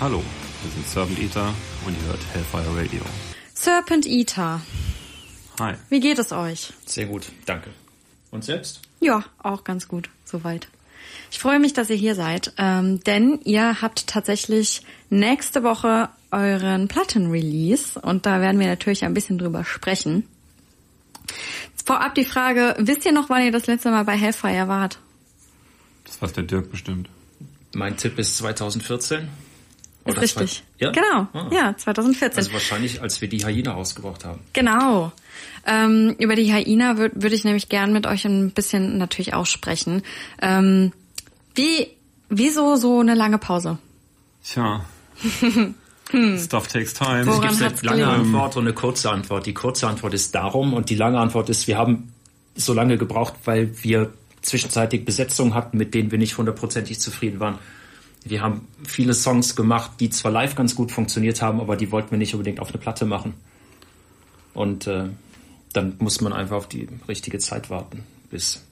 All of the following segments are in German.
Hallo, wir sind Servant Eater und ihr hört Hellfire Radio. Serpent Eater. Hi. Wie geht es euch? Sehr gut, danke. Und selbst? Ja, auch ganz gut, soweit. Ich freue mich, dass ihr hier seid, ähm, denn ihr habt tatsächlich nächste Woche euren Platten-Release und da werden wir natürlich ein bisschen drüber sprechen. Vorab die Frage, wisst ihr noch, wann ihr das letzte Mal bei Hellfire wart? Das weiß der Dirk bestimmt. Mein Tipp ist 2014. Ist Oder richtig. zwei- Ja? Genau, Ah. ja, 2014. Also wahrscheinlich, als wir die Hyena rausgebracht haben. Genau. Ähm, über die Hyena würde würd ich nämlich gern mit euch ein bisschen natürlich aussprechen. Ähm, wie, wieso so eine lange Pause? Tja. Stuff takes time. Woran Es gibt eine lange gelegen? Antwort und eine kurze Antwort. Die kurze Antwort ist darum und die lange Antwort ist, wir haben so lange gebraucht, weil wir zwischenzeitig Besetzungen hatten, mit denen wir nicht hundertprozentig zufrieden waren. Wir haben viele Songs gemacht, die zwar live ganz gut funktioniert haben, aber die wollten wir nicht unbedingt auf eine Platte machen. Und äh, dann muss man einfach auf die richtige Zeit warten, bis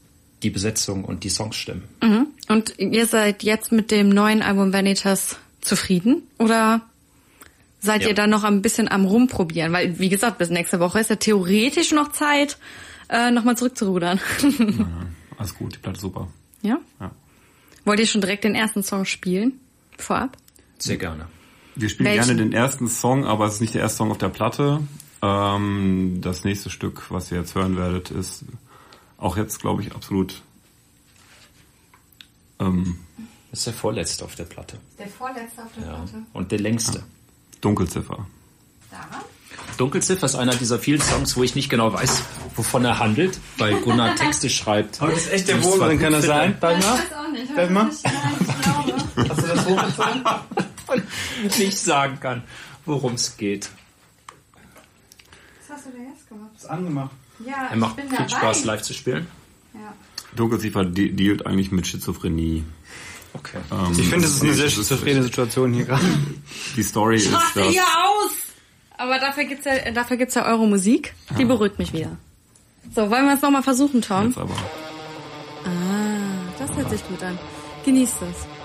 die Besetzung und die Songs stimmen. Mhm. Und ihr seid jetzt mit dem neuen Album Vanitas zufrieden? Oder seid Ja. ihr da noch ein bisschen am Rumprobieren? Weil, wie gesagt, bis nächste Woche ist ja theoretisch noch Zeit, äh, nochmal zurückzurudern. Alles gut, die Platte super. ja? Ja. Wollt ihr schon direkt den ersten Song spielen? Vorab? Sehr gerne. Wir spielen Welchen? gerne den ersten Song, aber es ist nicht der erste Song auf der Platte. Ähm, das nächste Stück, was ihr jetzt hören werdet, ist auch jetzt, glaube ich, absolut ähm, Das ist der vorletzte auf der Platte. Der vorletzte auf der Ja. Und der längste. Dunkelziffer. Daran? Dunkelziffer ist einer dieser vielen Songs, wo ich nicht genau weiß, wovon er handelt, weil Gunnar Texte schreibt. Heute ist echt der Wurm drin, kann das gut sein? Dagmar? Mal. Nein, ich glaube. Hast du das hochgezogen? Und nicht sagen kann, worum es geht. Was hast du denn jetzt gemacht? Ist angemacht. Ja, Er macht viel Spaß, live zu spielen. Ja. Dunkelziffer de dealt eigentlich mit Schizophrenie. Okay. Ähm, Ich finde, das ist eine sehr das schizophrene Situation hier gerade. Die Story ist, Raste dass hier aus! Aber dafür gibt's ja, dafür gibt's ja eure Musik. Die beruhigt mich wieder. So, wollen wir es nochmal versuchen, Tom? jetzt aber das hört sich gut an. Genießt es.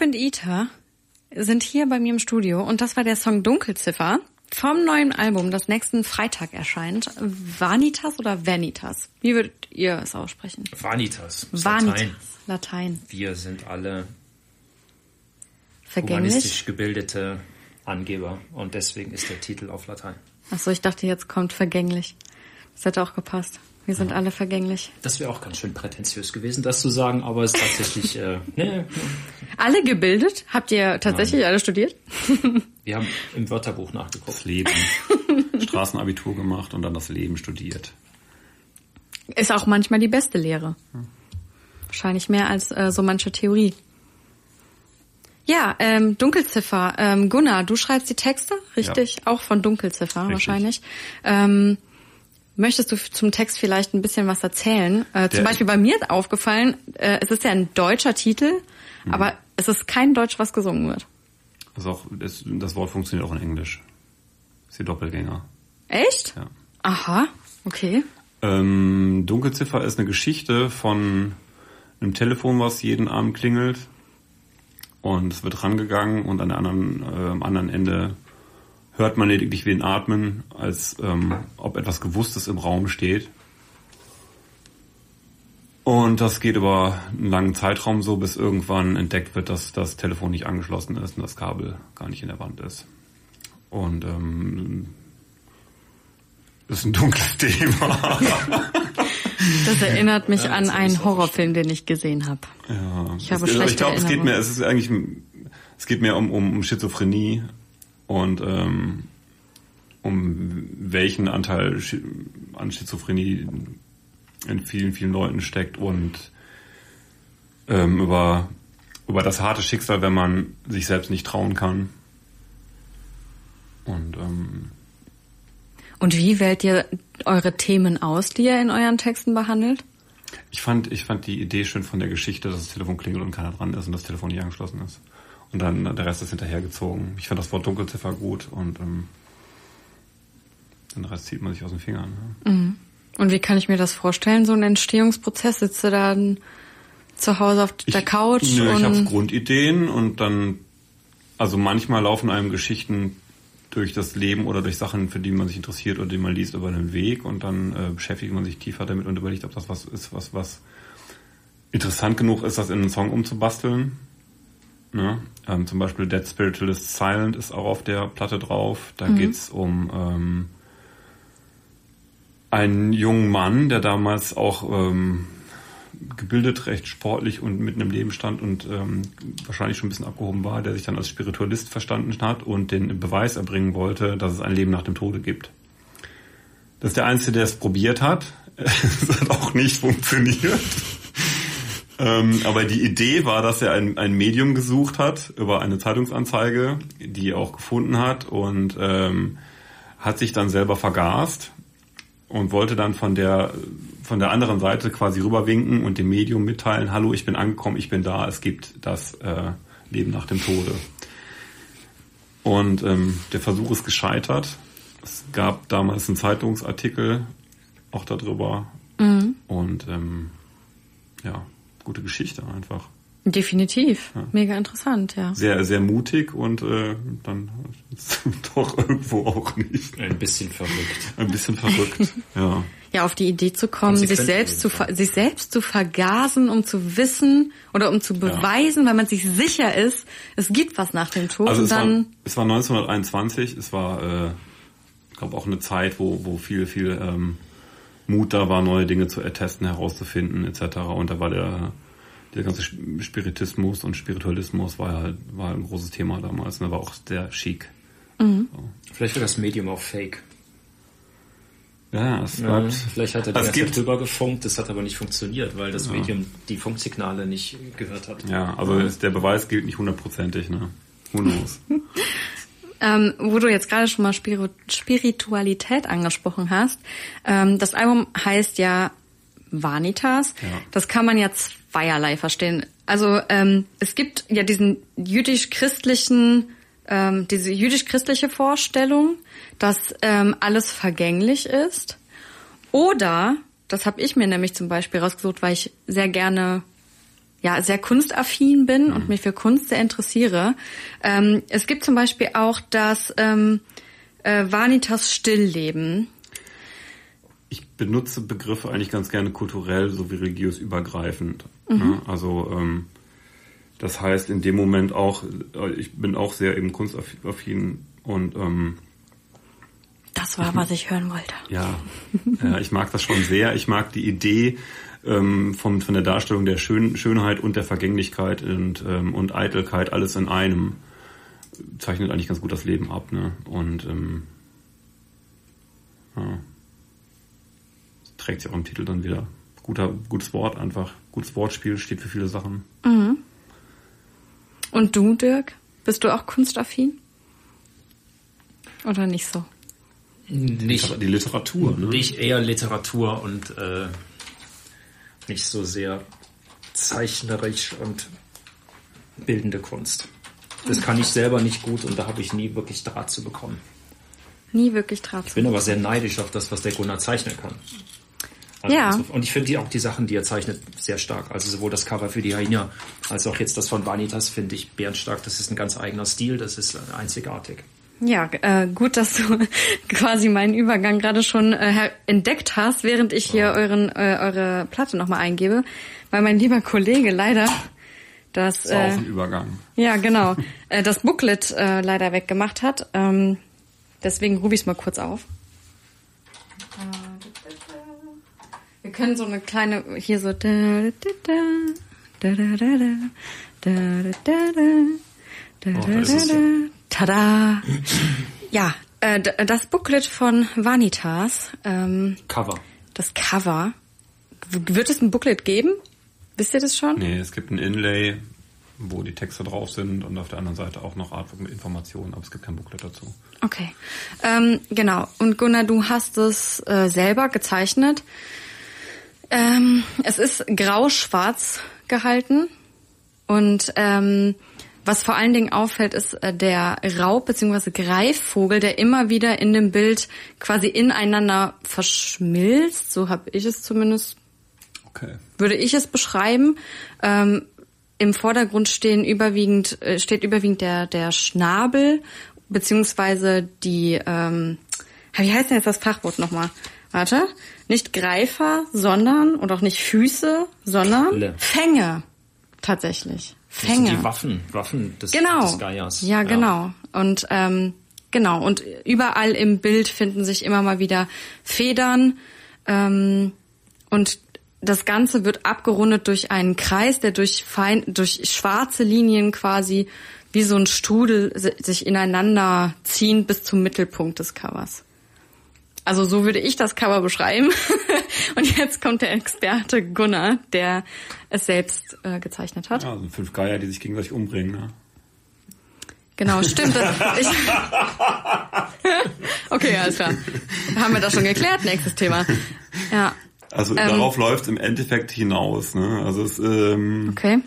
Serpent Eater sind hier bei mir im Studio und das war der Song Dunkelziffer vom neuen Album, das nächsten Freitag erscheint. Vanitas oder Vanitas? Wie würdet ihr es aussprechen? Vanitas. Vanitas. Latein. Latein. Wir sind alle Vergänglich. humanistisch gebildete Angeber und deswegen ist der Titel auf Latein. Achso, ich dachte, jetzt kommt vergänglich. Das hätte auch gepasst. Wir sind alle vergänglich. Das wäre auch ganz schön prätentiös gewesen, das zu sagen, aber es ist tatsächlich, äh, ne, Alle gebildet? Habt ihr tatsächlich alle studiert? wir haben im Wörterbuch nachgeguckt. Das Leben. Straßenabitur gemacht und dann das Leben studiert. Ist auch manchmal die beste Lehre. Wahrscheinlich mehr als äh, so manche Theorie. Ja, ähm, Dunkelziffer. Ähm, Gunnar, du schreibst die Texte, richtig? Auch von Dunkelziffer Richtig. wahrscheinlich. Ähm, möchtest du zum Text vielleicht ein bisschen was erzählen? Äh, zum Beispiel bei mir ist aufgefallen, äh, es ist ja ein deutscher Titel, Mhm. aber es ist kein Deutsch, was gesungen wird. Also auch, das, das Wort funktioniert auch in Englisch. ist die Doppelgänger. Echt? Ja. Aha, okay. Ähm, Dunkelziffer ist eine Geschichte von einem Telefon, was jeden Abend klingelt. Und es wird rangegangen und an der anderen, äh, am anderen Ende hört man lediglich wen atmen, als ähm, ob etwas Gewusstes im Raum steht. Und das geht über einen langen Zeitraum so, bis irgendwann entdeckt wird, dass das Telefon nicht angeschlossen ist und das Kabel gar nicht in der Wand ist. Und ähm, ist ein dunkles Thema. Das erinnert mich Ja, an einen Horrorfilm, den ich gesehen habe. Ja, Ich habe es, schlechte ich glaube, es geht mehr, es ist eigentlich, es geht um, um, um Schizophrenie und ähm, um welchen Anteil an Schizophrenie in vielen, vielen Leuten steckt und ähm, über, über das harte Schicksal, wenn man sich selbst nicht trauen kann. Und ähm, Und wie wählt ihr eure Themen aus, die ihr in euren Texten behandelt? Ich fand, ich fand die Idee schön von der Geschichte, dass das Telefon klingelt und keiner dran ist und das Telefon nicht angeschlossen ist. Und dann der Rest ist hinterhergezogen. Ich fand das Wort Dunkelziffer gut und ähm, den Rest zieht man sich aus den Fingern. Ne? Und wie kann ich mir das vorstellen, so ein Entstehungsprozess? Sitzt du dann zu Hause auf der Couch nö, ich habe und Grundideen und dann, also manchmal laufen einem Geschichten durch das Leben oder durch Sachen, für die man sich interessiert oder die man liest, über den Weg und dann äh, beschäftigt man sich tiefer damit und überlegt, ob das was ist, was, was interessant genug ist, das in einen Song umzubasteln. Ne? Ähm, zum Beispiel Dead Spiritualist Silent ist auch auf der Platte drauf. Da geht's um ähm, einen jungen Mann, der damals auch ähm, gebildet, recht sportlich und mit einem Leben stand und ähm, wahrscheinlich schon ein bisschen abgehoben war, der sich dann als Spiritualist verstanden hat und den Beweis erbringen wollte, dass es ein Leben nach dem Tode gibt. Das ist der Einzige, der es probiert hat. Es hat auch nicht funktioniert. Ähm, aber die Idee war, dass er ein, ein Medium gesucht hat über eine Zeitungsanzeige, die er auch gefunden hat und ähm, hat sich dann selber vergast und wollte dann von der von der anderen Seite quasi rüberwinken und dem Medium mitteilen, hallo, ich bin angekommen, ich bin da, es gibt das äh, Leben nach dem Tode. Und ähm, der Versuch ist gescheitert. Es gab damals einen Zeitungsartikel auch darüber. Und ähm, ja, gute Geschichte einfach. definitiv. Mega interessant, ja. Sehr, sehr mutig und äh, dann doch irgendwo auch nicht. Ein bisschen verrückt. Ein bisschen verrückt. Ja. Ja, auf die Idee zu kommen, sich selbst, zu sich selbst zu vergasen, um zu wissen oder um zu beweisen, weil man sich sicher ist, es gibt was nach dem Tod. Also es war, es war 1921, es war, äh, ich glaube, auch eine Zeit, wo, wo viel, viel ähm, Mut da war, neue Dinge zu ertesten, herauszufinden, etc. Und da war der, der ganze Sp- Spiritismus und Spiritualismus war halt war ein großes Thema damals und da war auch sehr chic. Vielleicht war das Medium auch fake. Ja, es Ja, bleibt. vielleicht hat er die Es ganze drüber gefunkt, das hat aber nicht funktioniert, weil das Medium die Funksignale nicht gehört hat. Ja, also ist, der Beweis gilt nicht hundertprozentig, ne? Who knows? ähm, wo du jetzt gerade schon mal Spiritualität angesprochen hast, ähm, das Album heißt ja Vanitas. Ja. Das kann man ja zweierlei verstehen. Also ähm, es gibt ja diesen jüdisch-christlichen, ähm, diese jüdisch-christliche Vorstellung, dass ähm, alles vergänglich ist. Oder, das habe ich mir nämlich zum Beispiel rausgesucht, weil ich sehr gerne ja sehr kunstaffin bin mhm. und mich für Kunst sehr interessiere. Ähm, es gibt zum Beispiel auch das ähm, äh, Vanitas Stillleben. Ich benutze Begriffe eigentlich ganz gerne kulturell sowie religiös übergreifend. Mhm. Ne? Also ähm, das heißt in dem Moment auch, äh, ich bin auch sehr eben kunstaffin und ähm, das war, was ich hören wollte. Ja, ja, ich mag das schon sehr. Ich mag die Idee ähm, vom, von der Darstellung der Schön, Schönheit und der Vergänglichkeit und, ähm, und Eitelkeit, alles in einem, zeichnet eigentlich ganz gut das Leben ab. Ne? Und ähm, ja, trägt sich auch im Titel dann wieder. Guter, gutes Wort einfach. Gutes Wortspiel steht für viele Sachen. Mhm. Und du, Dirk? Bist du auch kunstaffin? Oder nicht so? Nicht, die Literatur, ne? Nicht eher Literatur und äh, nicht so sehr zeichnerisch und bildende Kunst. Das kann ich selber nicht gut und da habe ich nie wirklich Draht zu bekommen. Nie wirklich Draht zu Ich bin aber sehr neidisch auf das, was der Gunnar zeichnen kann. Also ja. Und ich finde auch die Sachen, die er zeichnet, sehr stark. Also sowohl das Cover für die Hyena als auch jetzt das von Vanitas finde ich bärenstark. Das ist ein ganz eigener Stil, das ist einzigartig. Ja, äh, gut, dass du quasi meinen Übergang gerade schon äh, entdeckt hast, während ich hier euren, äh, eure Platte nochmal eingebe, weil mein lieber Kollege leider das, das äh, Übergang. Ja, genau, äh, das Booklet äh, leider weggemacht hat. Ähm, deswegen rufe ich es mal kurz auf. Wir können so eine kleine hier so da da da da da da da da da da da da Tada! Ja, äh, das Booklet von Vanitas. Ähm, Cover. Das Cover. Wird es ein Booklet geben? Wisst ihr das schon? Nee, es gibt ein Inlay, wo die Texte drauf sind und auf der anderen Seite auch noch Artwork mit Informationen, aber es gibt kein Booklet dazu. Okay, ähm, genau. Und Gunnar, du hast es äh, selber gezeichnet. Ähm, es ist grau-schwarz gehalten und ähm, was vor allen Dingen auffällt, ist äh, der Raub bzw. Greifvogel, der immer wieder in dem Bild quasi ineinander verschmilzt. So habe ich es zumindest. Okay. Würde ich es beschreiben. Ähm, Im Vordergrund stehen überwiegend äh, steht überwiegend der der Schnabel beziehungsweise die. Ähm, wie heißt denn jetzt das Fachwort nochmal? Warte, nicht Greifer, sondern und auch nicht Füße, sondern Alle. Fänge tatsächlich. Fänge. Die Waffen, Waffen des, genau. des Geiers. Ja, genau. Und ähm, genau. Und überall im Bild finden sich immer mal wieder Federn. Ähm, und das Ganze wird abgerundet durch einen Kreis, der durch fein, durch schwarze Linien quasi wie so ein Strudel sich ineinander ziehen bis zum Mittelpunkt des Covers. Also so würde ich das Cover beschreiben. Und jetzt kommt der Experte Gunnar, der es selbst äh, gezeichnet hat. Ja, also fünf Geier, die sich gegenseitig umbringen. Ne? Genau, stimmt. Das, ich, okay, alles klar. Haben wir das schon geklärt? Nächstes Thema. Ja. Also ähm, darauf läuft es im Endeffekt hinaus. Ne? Also es, ähm, okay.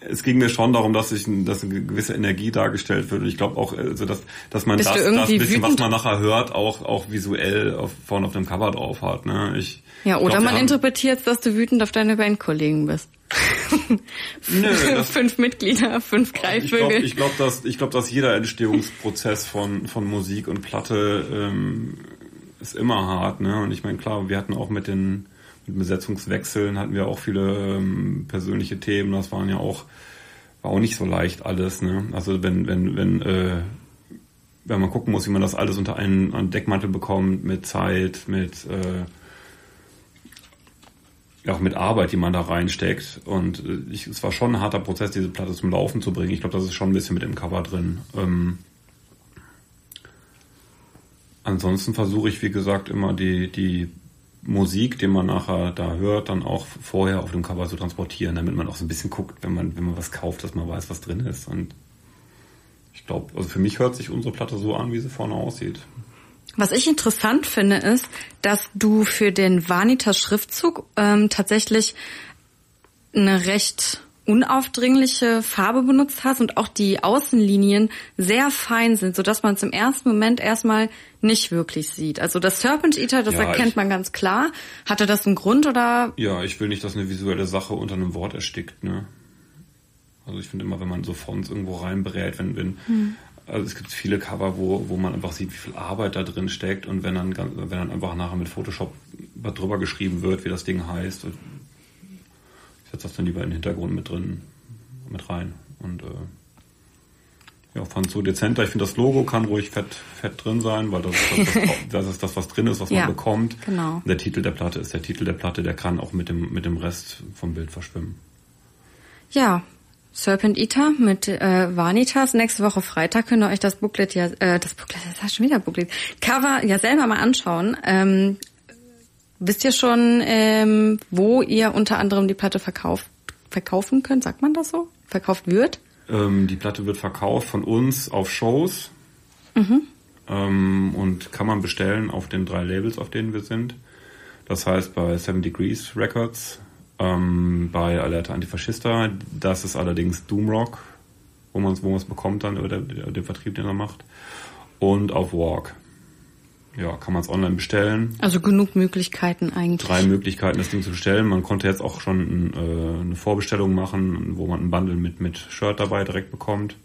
Es ging mir schon darum, dass ich, dass eine gewisse Energie dargestellt wird. Und ich glaube auch, also dass, dass man Bist das, das bisschen, wütend? was man nachher hört, auch, auch visuell auf, vorne auf dem Cover drauf hat. Ne? Ich, ja, oder glaub, man interpretiert, dass du wütend auf deine Bandkollegen bist. Nö, fünf Mitglieder, fünf Greifvögel. Ich glaube, glaub, dass, ich glaub, dass jeder Entstehungsprozess von, von Musik und Platte ähm, ist immer hart. Ne? Und ich meine, klar, wir hatten auch mit den mit Besetzungswechseln hatten wir auch viele ähm, persönliche Themen. Das waren ja auch war auch nicht so leicht alles. Ne? Also wenn wenn wenn äh, wenn man gucken muss, wie man das alles unter einen, einen Deckmantel bekommt, mit Zeit, mit äh, ja, auch mit Arbeit, die man da reinsteckt. Und äh, ich, es war schon ein harter Prozess, diese Platte zum Laufen zu bringen. Ich glaube, das ist schon ein bisschen mit im Cover drin. Ähm, ansonsten versuche ich, wie gesagt, immer die, die Musik, den man nachher da hört, dann auch vorher auf dem Cover zu transportieren, damit man auch so ein bisschen guckt, wenn man, wenn man was kauft, dass man weiß, was drin ist. Und ich glaube, also für mich hört sich unsere Platte so an, wie sie vorne aussieht. Was ich interessant finde, ist, dass du für den Vanitas Schriftzug ähm, tatsächlich eine recht unaufdringliche Farbe benutzt hast und auch die Außenlinien sehr fein sind, so dass man es im ersten Moment erstmal nicht wirklich sieht. Also das Serpent Eater, das Ja, erkennt ich- man ganz klar. Hatte das einen Grund oder? Ja, ich will nicht, dass eine visuelle Sache unter einem Wort erstickt, ne? Also ich finde immer, wenn man so Fonts irgendwo reinberät, wenn, wenn, also es gibt viele Cover, wo, wo man einfach sieht, wie viel Arbeit da drin steckt und wenn dann, ganz- wenn dann einfach nachher mit Photoshop was drüber geschrieben wird, wie das Ding heißt, setze das dann lieber in den Hintergrund mit drin, mit rein und, äh, ja, fand so dezenter. Ich finde, das Logo kann ruhig fett, fett drin sein, weil das ist das, was, das ist das, was drin ist, was Ja, man bekommt. genau. Der Titel der Platte ist der Titel der Platte, der kann auch mit dem, mit dem Rest vom Bild verschwimmen. Ja, Serpent Eater mit äh, Vanitas. Nächste Woche Freitag könnt ihr euch das Booklet ja, äh, das Booklet, das heißt schon wieder Booklet, Cover ja selber mal anschauen. Ähm, wisst ihr schon, ähm, wo ihr unter anderem die Platte verkauft, verkaufen könnt? Sagt man das so? Verkauft wird? Ähm, die Platte wird verkauft von uns auf Shows ähm, und kann man bestellen auf den drei Labels, auf denen wir sind. Das heißt bei Seven Degrees Records, ähm, bei Alerta Antifaschista, das ist allerdings Doomrock, wo man es wo man's bekommt dann, oder der, der Vertrieb, den er macht. Und auf Walk. Ja, kann man es online bestellen. Also genug Möglichkeiten eigentlich. drei Möglichkeiten, das Ding zu bestellen. Man konnte jetzt auch schon äh, eine Vorbestellung machen, wo man ein Bundle mit, mit Shirt dabei direkt bekommt.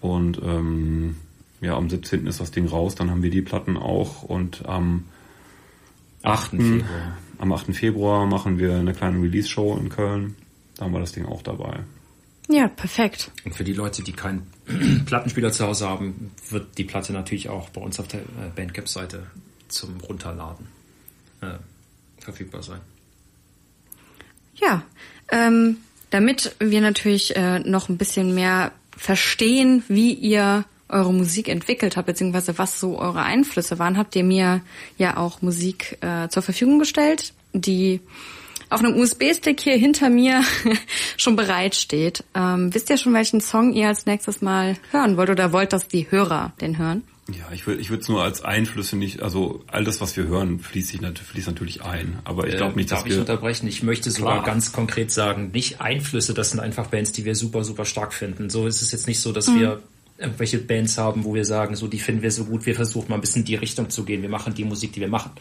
Und ähm, ja, am 17. ist das Ding raus, dann haben wir die Platten auch und am 8. Hm. Februar. am 8. Februar machen wir eine kleine Release-Show in Köln. Da haben wir das Ding auch dabei. Ja, perfekt. Und für die Leute, die keinen Plattenspieler zu Hause haben, wird die Platte natürlich auch bei uns auf der äh, Bandcamp-Seite zum Runterladen äh, verfügbar sein. Ja, ähm, damit wir natürlich äh, noch ein bisschen mehr verstehen, wie ihr eure Musik entwickelt habt, beziehungsweise was so eure Einflüsse waren, habt ihr mir ja auch Musik äh, zur Verfügung gestellt, die auf einem USB-Stick hier hinter mir schon bereitsteht. Ähm, wisst ihr schon, welchen Song ihr als nächstes mal hören wollt oder wollt, dass die Hörer den hören? Ja, ich würde ich würde es nur als Einflüsse nicht, also all das, was wir hören, fließt, sich, nat- fließt natürlich ein. Aber ich glaube nicht, Darf dass ich wir... unterbrechen? Ich möchte sogar ganz konkret sagen, nicht Einflüsse, das sind einfach Bands, die wir super, super stark finden. So ist es jetzt nicht so, dass Mhm. wir irgendwelche Bands haben, wo wir sagen, so die finden wir so gut, wir versuchen mal ein bisschen in die Richtung zu gehen, wir machen die Musik, die wir machen.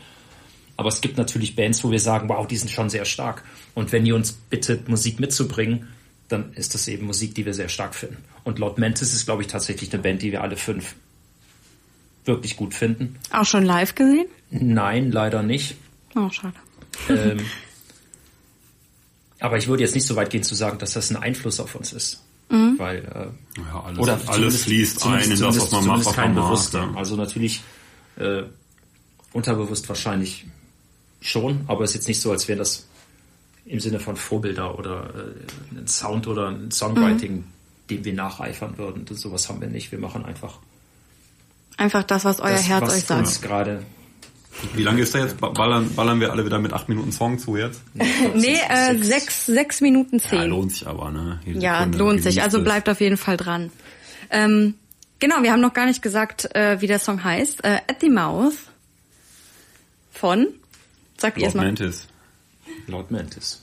Aber es gibt natürlich Bands, wo wir sagen, wow, die sind schon sehr stark. Und wenn ihr uns bittet, Musik mitzubringen, dann ist das eben Musik, die wir sehr stark finden. Und Lord Mantis ist, glaube ich, tatsächlich eine Band, die wir alle fünf wirklich gut finden. Auch schon live gesehen? Nein, leider nicht. Oh, schade. Ähm, aber ich würde jetzt nicht so weit gehen zu sagen, dass das ein Einfluss auf uns ist. Weil, äh, Ja, alles, oder alles fließt ein in das, was man macht, was man macht. bewusster. ja. Also natürlich äh, unterbewusst wahrscheinlich schon, aber es ist jetzt nicht so, als wäre das im Sinne von Vorbilder oder äh, ein Sound oder ein Songwriting, dem wir nacheifern würden. Das, sowas haben wir nicht. Wir machen einfach Einfach das, was euer das, Herz was euch sagt. uns gerade Wie lange ist der jetzt? Ba- Ballern, ballern wir alle wieder mit acht Minuten Song zu jetzt? Nee, äh, sechs, sechs Minuten Ja, zehn. lohnt sich aber, ne? Jede Ja, Sekunde lohnt sich. Also bleibt auf jeden Fall dran. Ähm, genau, wir haben noch gar nicht gesagt, äh, wie der Song heißt. Äh, At the Mouth von, sagt ihr es Lord mal. Mantis. Lord Mantis.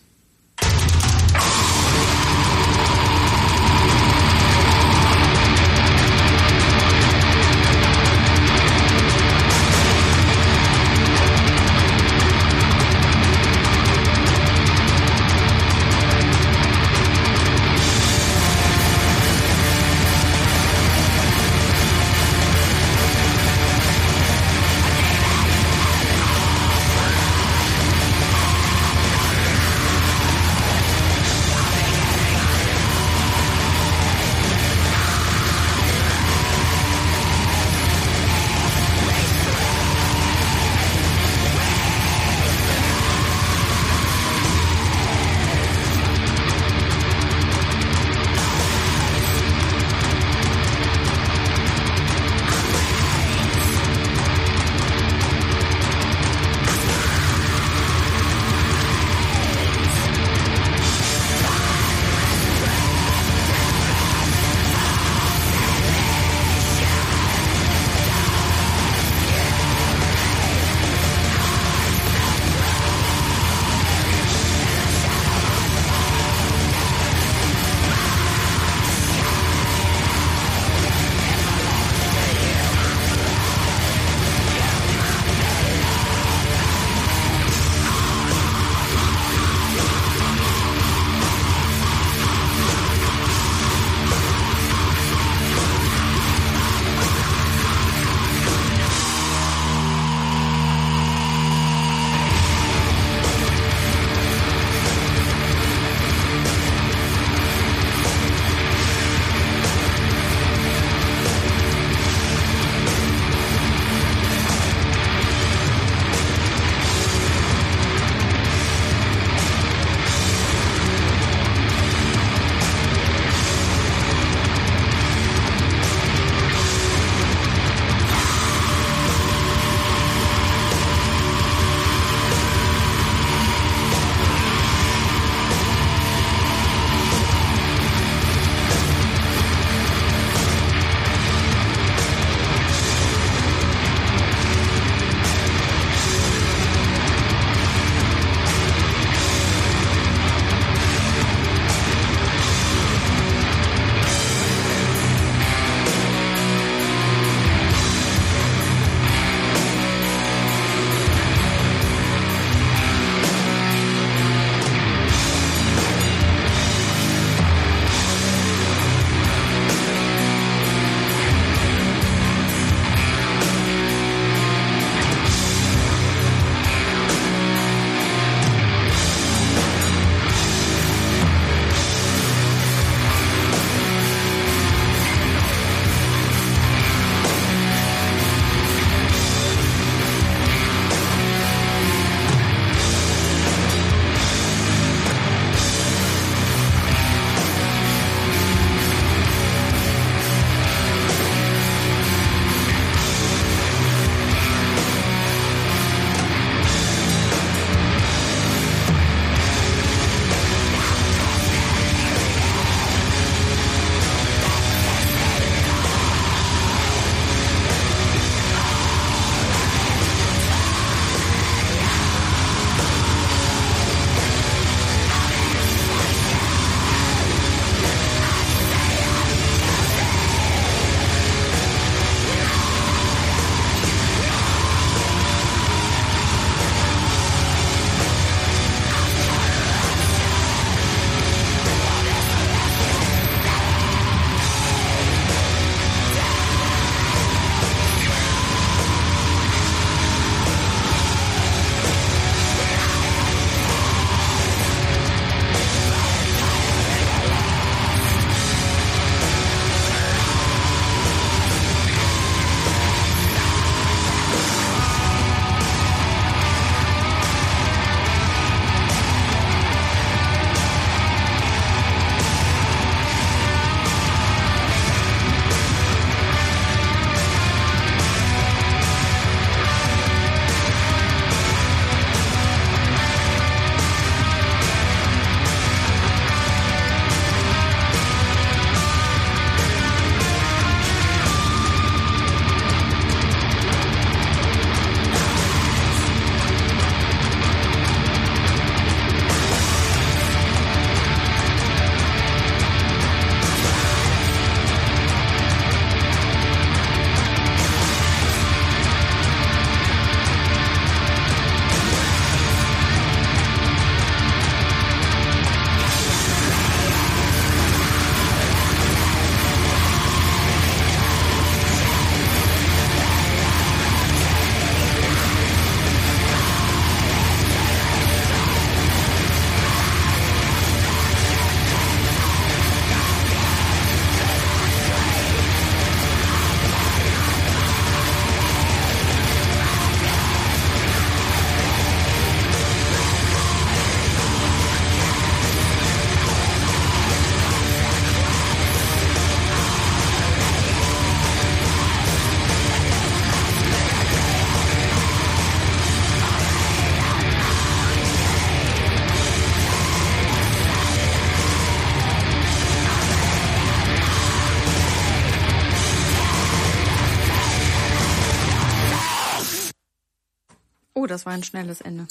Oh, das war ein schnelles Ende.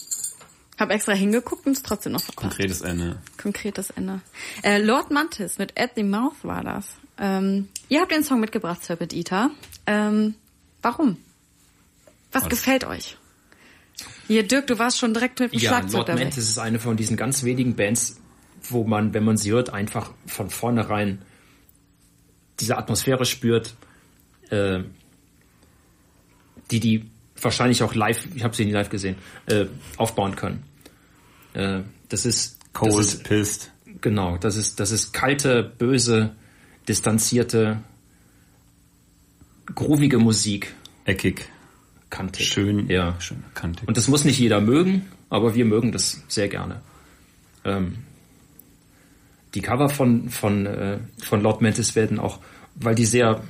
Hab extra hingeguckt und es trotzdem noch verpasst. Konkretes Ende. Konkretes Ende. Äh, Lord Mantis mit At the Mouth war das. Ähm, ihr habt den Song mitgebracht, Serpent Eater. Ähm, warum? Was, Was? gefällt euch? Hier, Dirk, du warst schon direkt mit dem Ja, Schlagzeug Lord dabei. Mantis ist eine von diesen ganz wenigen Bands, wo man, wenn man sie hört, einfach von vornherein diese Atmosphäre spürt, äh, die die wahrscheinlich auch live, ich habe sie nie live gesehen, äh, aufbauen können. Äh, das ist Cold, das ist, pissed. genau, das ist das ist kalte, böse, distanzierte, groovige Musik, Eckig. kantig. Schön. ja. Schön kantig. Und das muss nicht jeder mögen, aber wir mögen das sehr gerne. Ähm, die Cover von, von, äh, von Lord Mantis werden auch, weil die sehr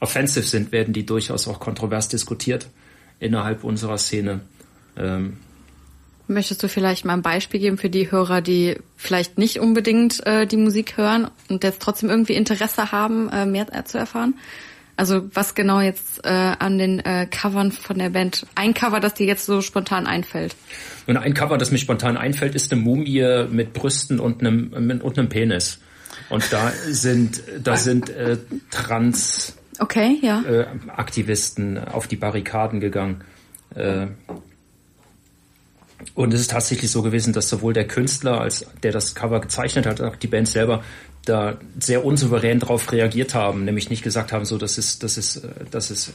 offensive sind, werden die durchaus auch kontrovers diskutiert innerhalb unserer Szene. Ähm, Möchtest du vielleicht mal ein Beispiel geben für die Hörer, die vielleicht nicht unbedingt äh, die Musik hören und jetzt trotzdem irgendwie Interesse haben, äh, mehr äh, zu erfahren? Also was genau jetzt äh, an den äh, Covern von der Band, ein Cover, das dir jetzt so spontan einfällt? und ein Cover, das mir spontan einfällt, ist eine Mumie mit Brüsten und einem, und einem Penis. Und da sind, da sind äh, Trans Okay, ja. äh, Aktivisten auf die Barrikaden gegangen. Äh, und es ist tatsächlich so gewesen, dass sowohl der Künstler, als der das Cover gezeichnet hat, als auch die Band selber da sehr unsouverän darauf reagiert haben, nämlich nicht gesagt haben, so das ist, das ist, äh, das ist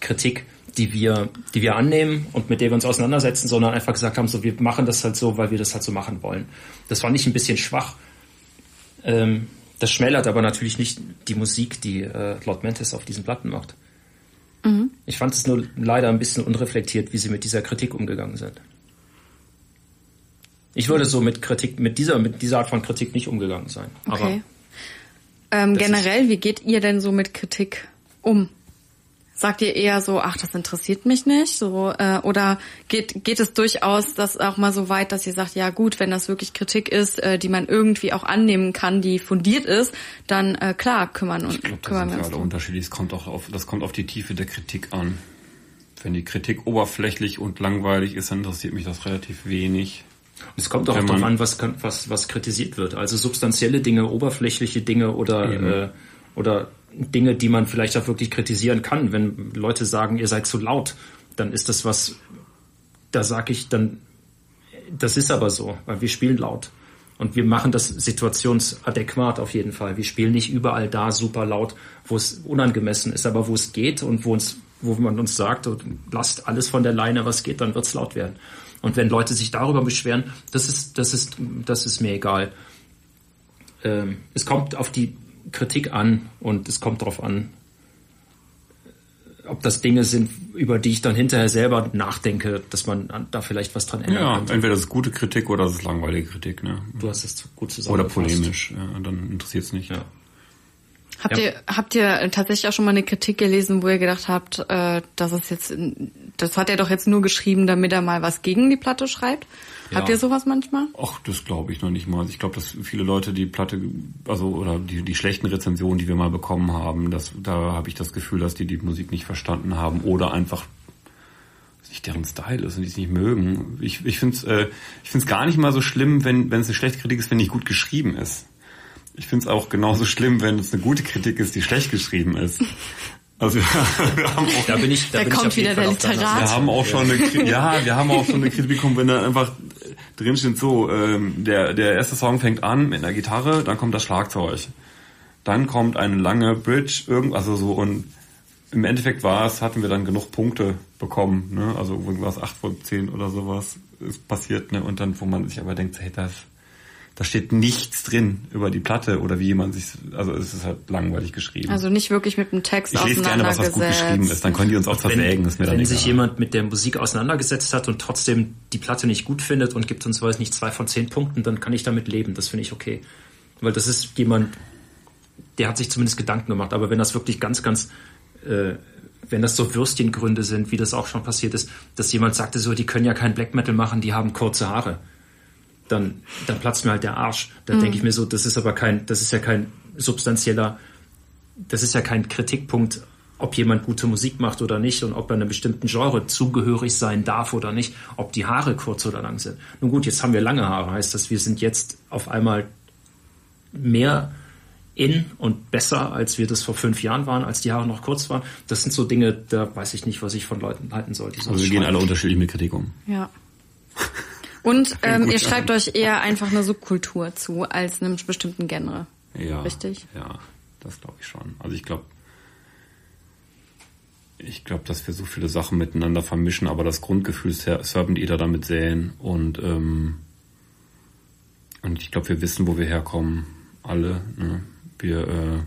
Kritik, die wir, die wir annehmen und mit der wir uns auseinandersetzen, sondern einfach gesagt haben, so wir machen das halt so, weil wir das halt so machen wollen. Das fand ich ein bisschen schwach. Ähm, das schmälert aber natürlich nicht die Musik, die äh, Lord Mantis auf diesen Platten macht. Ich fand es nur leider ein bisschen unreflektiert, wie sie mit dieser Kritik umgegangen sind. Ich würde so mit Kritik, mit dieser, mit dieser Art von Kritik nicht umgegangen sein. Okay. Ähm, generell, wie geht ihr denn so mit Kritik um? Sagt ihr eher so, ach, das interessiert mich nicht, so äh, oder geht geht es durchaus das auch mal so weit, dass ihr sagt, ja gut, wenn das wirklich Kritik ist, äh, die man irgendwie auch annehmen kann, die fundiert ist, dann äh, klar kümmern und Ich glaube, da kümmern sind wir uns alle unterschiedlich. Es kommt auch auf, das kommt auf die Tiefe der Kritik an. Wenn die Kritik oberflächlich und langweilig ist, dann interessiert mich das relativ wenig. Es kommt auch darauf an, was, was, was kritisiert wird. Also substanzielle Dinge, oberflächliche Dinge oder, Eben. äh, oder Dinge, die man vielleicht auch wirklich kritisieren kann. Wenn Leute sagen, ihr seid zu laut, dann ist das was, da sage ich dann, das ist aber so, weil wir spielen laut. Und wir machen das situationsadäquat auf jeden Fall. Wir spielen nicht überall da super laut, wo es unangemessen ist, aber wo es geht und wo uns, wo man uns sagt, lasst alles von der Leine, was geht, dann wird's laut werden. Und wenn Leute sich darüber beschweren, das ist, das ist, das ist mir egal. Ähm, es kommt auf die Kritik an und es kommt darauf an, ob das Dinge sind, über die ich dann hinterher selber nachdenke, dass man an- da vielleicht was dran ändern Ja, könnte. entweder das ist gute Kritik oder das ist langweilige Kritik, ne? Du hast es gut Oder zusammengefasst. polemisch. Ja, dann interessiert es nicht. Ja. Habt Ja. ihr habt ihr tatsächlich auch schon mal eine Kritik gelesen, wo ihr gedacht habt, äh, das ist jetzt, das hat er doch jetzt nur geschrieben, damit er mal was gegen die Platte schreibt? Habt Ja. ihr sowas manchmal? Ach, das glaube ich noch nicht mal. Ich glaube, dass viele Leute die Platte, also oder die, die schlechten Rezensionen, die wir mal bekommen haben, das, da habe ich das Gefühl, dass die die Musik nicht verstanden haben oder einfach dass nicht deren Style ist und die es nicht mögen. Ich, ich finde es äh, ich find's gar nicht mal so schlimm, wenn es eine schlechte Kritik ist, wenn die gut geschrieben ist. Ich finde es auch genauso schlimm, wenn es eine gute Kritik ist, die schlecht geschrieben ist. Also wir haben auch Da bin ich, da Da bin kommt ich wieder der Literat. wir haben auch schon eine ja, wir haben auch schon eine Kritik bekommen, wenn da einfach drin steht so, ähm, der der erste Song fängt an mit einer Gitarre, dann kommt das Schlagzeug, dann kommt eine lange Bridge, irgend also so und im Endeffekt war es, hatten wir dann genug Punkte bekommen, ne? Also irgendwas acht von zehn oder sowas ist passiert, ne? Und dann wo man sich aber denkt, hey, das da steht nichts drin über die Platte oder wie jemand sich, also es ist halt langweilig geschrieben. Also nicht wirklich mit dem Text ich lese gerne was, was gut geschrieben ist, dann können die uns auch zersägen, ist mir dann wenn egal. sich jemand mit der Musik auseinandergesetzt hat und trotzdem die Platte nicht gut findet und gibt uns, weiß nicht, zwei von zehn Punkten, dann kann ich damit leben. Das finde ich okay. Weil das ist jemand, der hat sich zumindest Gedanken gemacht. Aber wenn das wirklich ganz, ganz, äh, wenn das so Würstchengründe sind, wie das auch schon passiert ist, dass jemand sagte so, die können ja kein Black Metal machen, die haben kurze Haare. Dann, dann platzt mir halt der Arsch. Da denke ich mir so, das ist aber kein, das ist ja kein substanzieller, das ist ja kein Kritikpunkt ob jemand gute Musik macht oder nicht und ob er einem bestimmten Genre zugehörig sein darf oder nicht, ob die Haare kurz oder lang sind. Nun gut, jetzt haben wir lange Haare, heißt das, wir sind jetzt auf einmal mehr in und besser, als wir das vor fünf Jahren waren, als die Haare noch kurz waren. Das sind so Dinge, da weiß ich nicht, was ich von Leuten halten soll. Also wir gehen alle unterschiedlich mit Kritik um. Ja. Und ähm, ihr schreibt euch eher einfach eine Subkultur zu als einem bestimmten Genre. Ja. Richtig? Ja, das glaube ich schon. Also ich glaube, ich glaube, dass wir so viele Sachen miteinander vermischen, aber das Grundgefühl Ser- Serpent Eater damit säen und ähm, und ich glaube, wir wissen, wo wir herkommen, alle. Ne? Wir äh,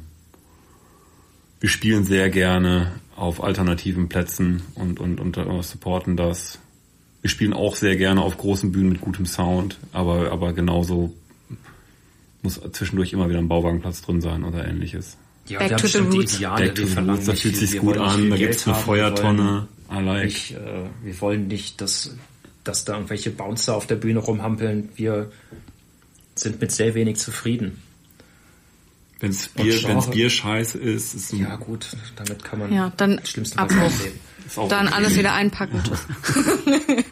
wir spielen sehr gerne auf alternativen Plätzen und und und äh, supporten das. Wir spielen auch sehr gerne auf großen Bühnen mit gutem Sound, aber aber genauso muss zwischendurch immer wieder ein Bauwagenplatz drin sein oder ähnliches. Ja, Back wir haben to the roots. Ideale, Back to the verlangen Roots, da fühlt sich's wir gut an, da Geld gibt's eine haben, wir wollen Feuertonne. I like. Nicht, äh, wir wollen nicht, dass, dass da irgendwelche Bouncer auf der Bühne rumhampeln. Wir sind mit sehr wenig zufrieden. Wenn's Bier, wenn's Bier scheiße ist, ist ein, Ja gut, damit kann man Ja, dann schlimmstenfalls Abbruch. leben. ist auch Dann alles wieder einpacken.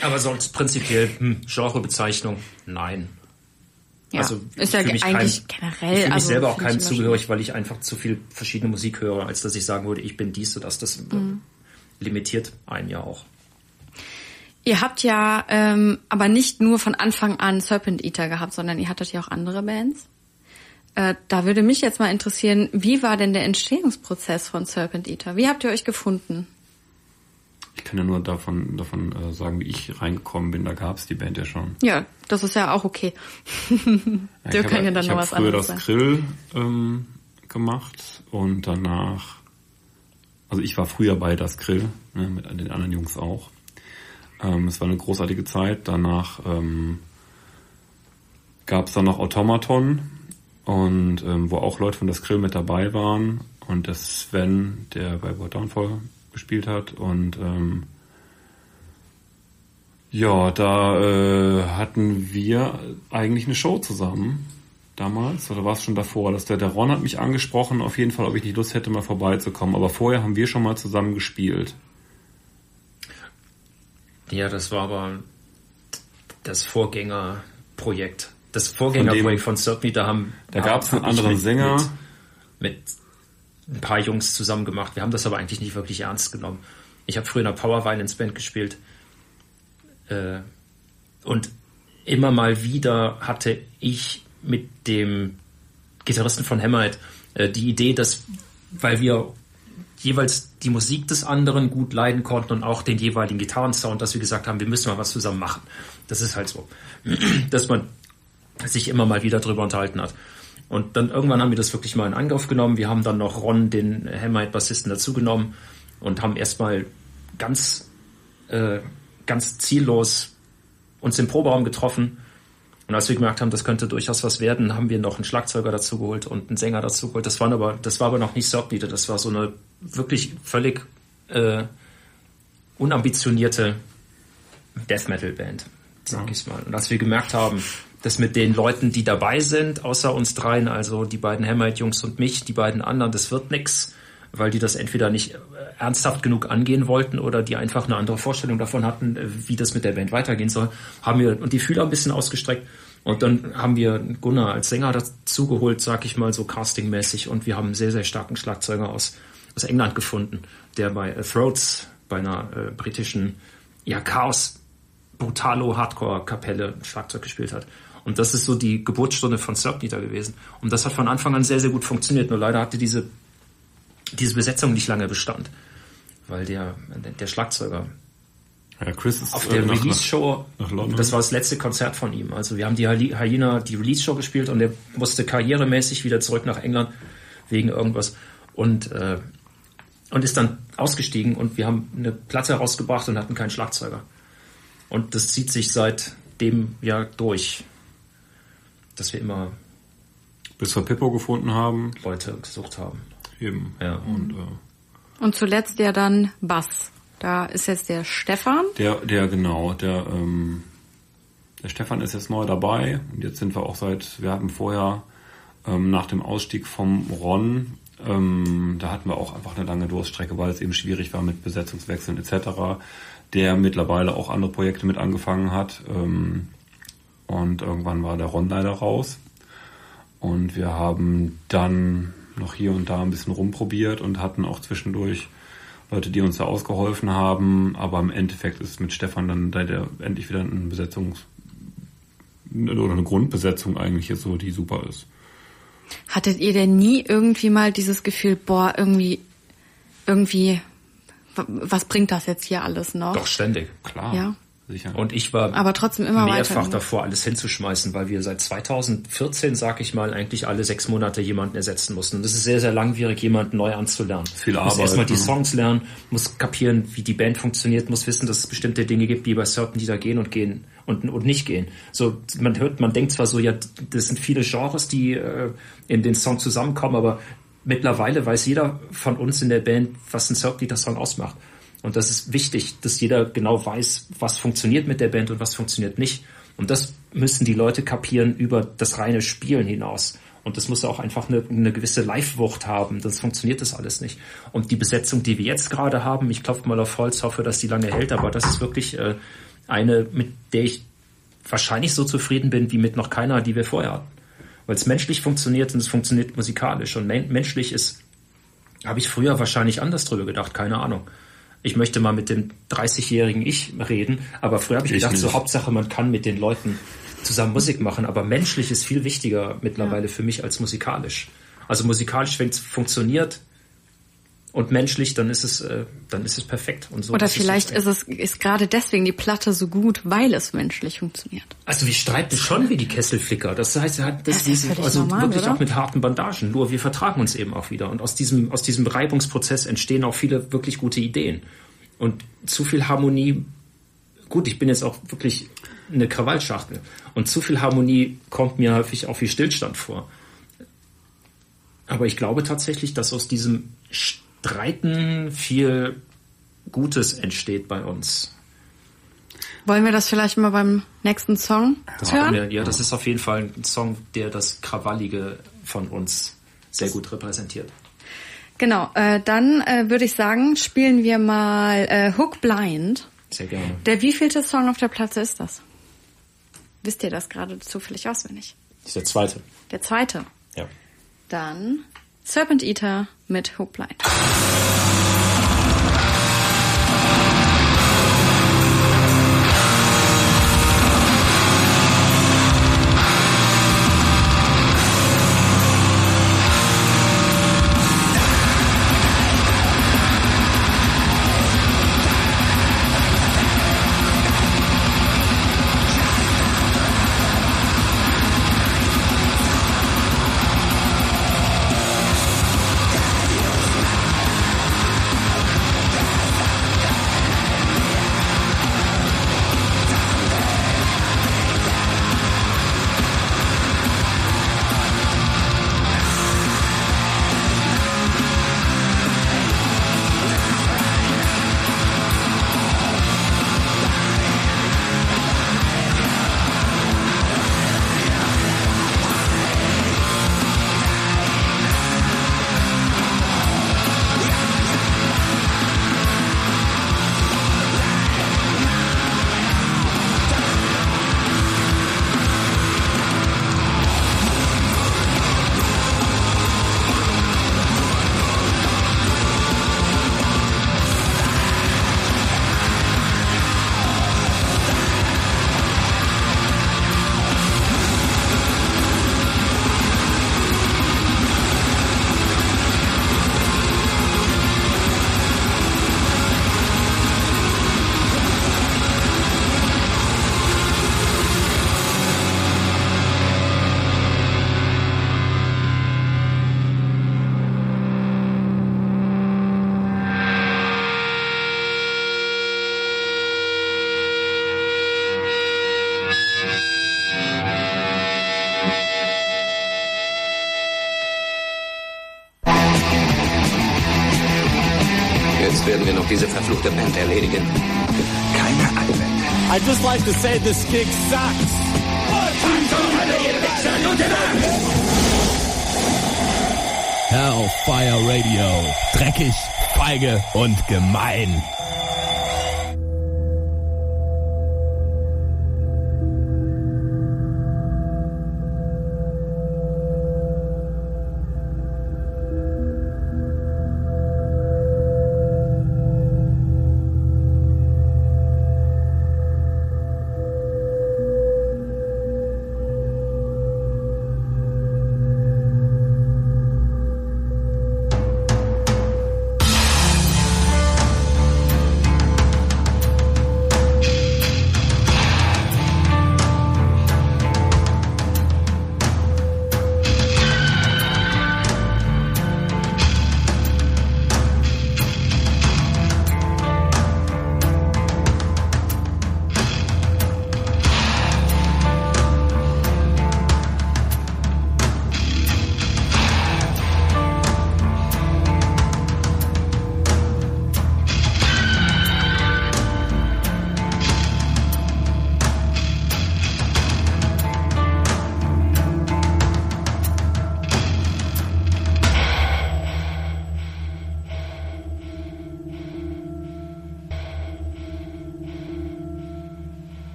Aber sonst prinzipiell hm, Genrebezeichnung, nein. Ja, Also, ist ja eigentlich kein- generell. Ich fühle mich also, selber auch keinem zugehörig, weil ich einfach zu viel verschiedene Musik höre, als dass ich sagen würde, ich bin dies oder das. Das Mhm. limitiert einen ja auch. Ihr habt ja ähm, aber nicht nur von Anfang an Serpent Eater gehabt, sondern ihr hattet ja auch andere Bands. Äh, da würde mich jetzt mal interessieren, wie war denn der Entstehungsprozess von Serpent Eater? Wie habt ihr euch gefunden? Ich kann ja nur davon, davon äh, sagen, wie ich reingekommen bin. Da gab's die Band ja schon. Ja, das ist ja auch okay. Ja, Der ich kann ja dann ich noch was früher anderes das sein. Grill ähm, gemacht und danach, also ich war früher bei das Grill, ne, mit den anderen Jungs auch. Ähm, es war eine großartige Zeit. Danach ähm, gab es dann noch Automaton und ähm, wo auch Leute von das Grill mit dabei waren und der Sven, der bei World Downfall gespielt hat und ähm, ja, da äh, hatten wir eigentlich eine Show zusammen damals, oder war es schon davor, dass der, der Ron hat mich angesprochen, auf jeden Fall, ob ich nicht Lust hätte, mal vorbeizukommen. Aber vorher haben wir schon mal zusammen gespielt. Ja, das war aber das Vorgängerprojekt. Das Vorgängerprojekt von Certainly, da haben Da gab's einen hab ich anderen Sänger. Mit, mit ein paar Jungs zusammen gemacht. Wir haben das aber eigentlich nicht wirklich ernst genommen. Ich habe früher in der Power Violence Band gespielt. Äh, und immer mal wieder hatte ich mit dem Gitarristen von Hammerhead äh, die Idee, dass, weil wir jeweils die Musik des anderen gut leiden konnten und auch den jeweiligen Gitarrensound, dass wir gesagt haben, wir müssen mal was zusammen machen. Das ist halt so, dass man sich immer mal wieder drüber unterhalten hat. Und dann irgendwann haben wir das wirklich mal in Angriff genommen. Wir haben dann noch Ron, den Hammerhead-Bassisten, dazugenommen und haben erstmal ganz, äh, ganz ziellos uns im Proberaum getroffen. Und als wir gemerkt haben, das könnte durchaus was werden, haben wir noch einen Schlagzeuger dazu geholt und einen Sänger dazu geholt. Das waren aber, das war aber noch nicht Serpleader, das war so eine wirklich völlig äh, unambitionierte Death Metal Band, sag ich's mal. Und als wir gemerkt haben, dass mit den Leuten, die dabei sind, außer uns dreien, also die beiden Hammerhead-Jungs und mich, die beiden anderen, das wird nix, weil die das entweder nicht äh, ernsthaft genug angehen wollten oder die einfach eine andere Vorstellung davon hatten, äh, wie das mit der Band weitergehen soll, haben wir und die Fühler ein bisschen ausgestreckt und dann haben wir Gunnar als Sänger dazu geholt, sag ich mal so castingmäßig und wir haben einen sehr, sehr starken Schlagzeuger aus, aus England gefunden, der bei äh, Throats, bei einer äh, britischen ja, Chaos Brutalo Hardcore Kapelle Schlagzeug gespielt hat. Und das ist so die Geburtsstunde von Serpneater gewesen. Und das hat von Anfang an sehr, sehr gut funktioniert. Nur leider hatte diese, diese Besetzung nicht lange Bestand. Weil der, der Schlagzeuger Ja, Chris ist auf äh, der nach- Release-Show, nach London. das war das letzte Konzert von ihm. Also wir haben die Hy- Hyena, die Release-Show gespielt und er musste karrieremäßig wieder zurück nach England wegen irgendwas. Und, äh, und ist dann ausgestiegen und wir haben eine Platte rausgebracht und hatten keinen Schlagzeuger. Und das zieht sich seit dem Jahr durch, dass wir immer bis wir Pippo gefunden haben. Leute gesucht haben. Eben. Ja. Und äh, Und zuletzt ja dann Bass. Da ist jetzt der Stefan. der, der genau, der, ähm, der Stefan ist jetzt neu dabei und jetzt sind wir auch seit, wir hatten vorher ähm, nach dem Ausstieg vom Ron Ähm, da hatten wir auch einfach eine lange Durststrecke, weil es eben schwierig war mit Besetzungswechseln etc. Der mittlerweile auch andere Projekte mit angefangen hat. Ähm, und irgendwann war der Ron leider raus. Und wir haben dann noch hier und da ein bisschen rumprobiert und hatten auch zwischendurch Leute, die uns da ausgeholfen haben. Aber im Endeffekt ist mit Stefan dann da der endlich wieder eine Besetzungs- oder eine Grundbesetzung eigentlich jetzt so, die super ist. Hattet ihr denn nie irgendwie mal dieses Gefühl, boah, irgendwie, irgendwie, was bringt das jetzt hier alles noch? Doch ständig. Klar. Ja. Sicher. Und ich war Aber trotzdem immer mehrfach weiter. davor, alles hinzuschmeißen, weil wir seit 2014, sag ich mal, eigentlich alle sechs Monate jemanden ersetzen mussten. Und das ist sehr, sehr langwierig, jemanden neu anzulernen. Viel muss Arbeit, erstmal die ne? Songs lernen, muss kapieren, wie die Band funktioniert, muss wissen, dass es bestimmte Dinge gibt, wie bei Certain, die da gehen und gehen und, und nicht gehen. So, man hört, man denkt zwar so, ja, das sind viele Genres, die äh, in den Song zusammenkommen, aber mittlerweile weiß jeder von uns in der Band, was ein Surfleader-Song ausmacht. Und das ist wichtig, dass jeder genau weiß, was funktioniert mit der Band und was funktioniert nicht. Und das müssen die Leute kapieren über das reine Spielen hinaus. Und das muss auch einfach eine, eine gewisse Live-Wucht haben, sonst funktioniert das alles nicht. Und die Besetzung, die wir jetzt gerade haben, ich klopfe mal auf Holz, hoffe, dass die lange hält, aber das ist wirklich äh, eine, mit der ich wahrscheinlich so zufrieden bin wie mit noch keiner, die wir vorher hatten. Weil es menschlich funktioniert und es funktioniert musikalisch. Und men menschlich ist, habe ich früher wahrscheinlich anders drüber gedacht, keine Ahnung. Ich möchte mal mit dem 30-jährigen Ich reden, aber früher habe ich, Ich gedacht, so nicht. Hauptsache man kann mit den Leuten zusammen Musik machen, aber menschlich ist viel wichtiger mittlerweile für mich als musikalisch. Also musikalisch, wenn es funktioniert und menschlich, dann ist es, äh, dann ist es perfekt. Und so Oder es vielleicht jetzt ist es ist gerade deswegen die Platte so gut, weil es menschlich funktioniert. Also wir streiten schon wie die Kesselflicker. Das heißt, er hat das, Das ist also normal, wirklich oder? auch mit harten Bandagen. Nur wir vertragen uns eben auch wieder. Und aus diesem, aus diesem Reibungsprozess entstehen auch viele wirklich gute Ideen. Und zu viel Harmonie, gut, ich bin jetzt auch wirklich eine Krawallschachtel. Und zu viel Harmonie kommt mir häufig auch wie Stillstand vor. Aber ich glaube tatsächlich, dass aus diesem Streiten viel Gutes entsteht bei uns. Wollen wir das vielleicht mal beim nächsten Song Das hören? wir, ja, das ist auf jeden Fall ein Song, der das Krawallige von uns sehr gut repräsentiert. Genau, äh, dann äh, würde ich sagen, spielen wir mal äh, Hook Blind. Sehr gerne. Der wievielte Song auf der Platte ist das? Wisst ihr das gerade zufällig auswendig? Das ist der zweite. Der zweite. Ja. Dann Serpent Eater mit Hook Blind. I'd just like to say this gig sucks. Hell Fire Radio. Dreckig, feige und gemein.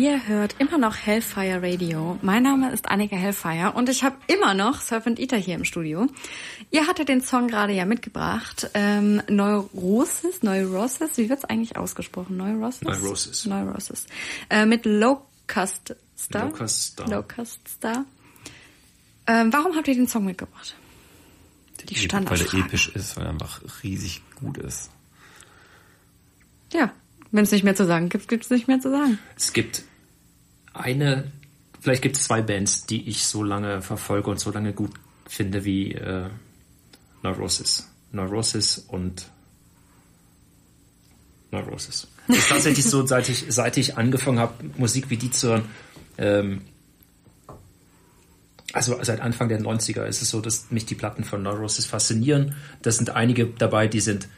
Ihr hört immer noch Hellfire Radio. Mein Name ist Annika Hellfire und ich habe immer noch Serpent Eater hier im Studio. Ihr hattet den Song gerade ja mitgebracht. Ähm, Neurosis, Neurosis, wie wird's eigentlich ausgesprochen? Neurosis? Neurosis. Neurosis. Äh, mit Locust Star. Locust Star. Locust Star. Ähm, warum habt ihr den Song mitgebracht? Die Weil der Standardfrage. episch ist, weil er einfach riesig gut ist. Ja, wenn es nicht mehr zu sagen gibt, gibt es nicht mehr zu sagen. Es gibt eine, vielleicht gibt es zwei Bands, die ich so lange verfolge und so lange gut finde wie äh, Neurosis. Neurosis und Neurosis. Es ist tatsächlich so, seit ich, seit ich angefangen habe, Musik wie die zu hören, ähm, also seit Anfang der 90er ist es so, dass mich die Platten von Neurosis faszinieren. Da sind einige dabei, die sind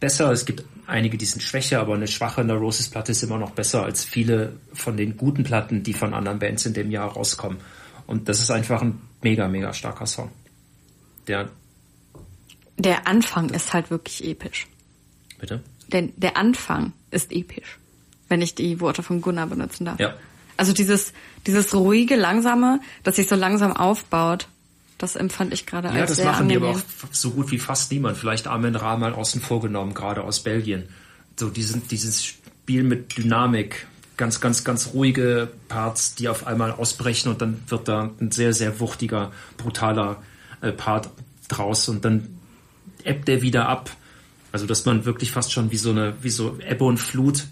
besser. Es gibt einige, die sind schwächer, aber eine schwache Neurosis-Platte ist immer noch besser als viele von den guten Platten, die von anderen Bands in dem Jahr rauskommen. Und das ist einfach ein mega, mega starker Song. Der, Der Anfang ist halt wirklich episch. bitte? Denn der Anfang ist episch, wenn ich die Worte von Gunnar benutzen darf. Ja. Also dieses, dieses ruhige, langsame, das sich so langsam aufbaut, das empfand ich gerade Ja, als das sehr machen die angenehm. aber auch so gut wie fast niemand. Vielleicht Armin Ra mal außen vorgenommen, gerade aus Belgien. So diesen, dieses Spiel mit Dynamik, ganz, ganz, ganz ruhige Parts, die auf einmal ausbrechen und dann wird da ein sehr, sehr wuchtiger, brutaler äh, Part draus und dann ebbt der wieder ab. Also dass man wirklich fast schon wie so eine, wie so Ebbe und Flut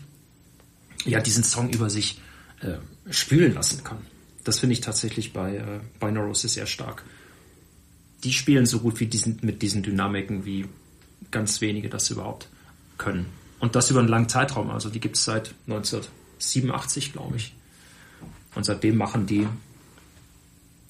ja diesen Song über sich äh, spülen lassen kann. Das finde ich tatsächlich bei, äh, bei Neurosis sehr stark die spielen so gut wie diesen, mit diesen Dynamiken, wie ganz wenige das überhaupt können. Und das über einen langen Zeitraum. Also die gibt es seit 1987, glaube ich. Und seitdem machen die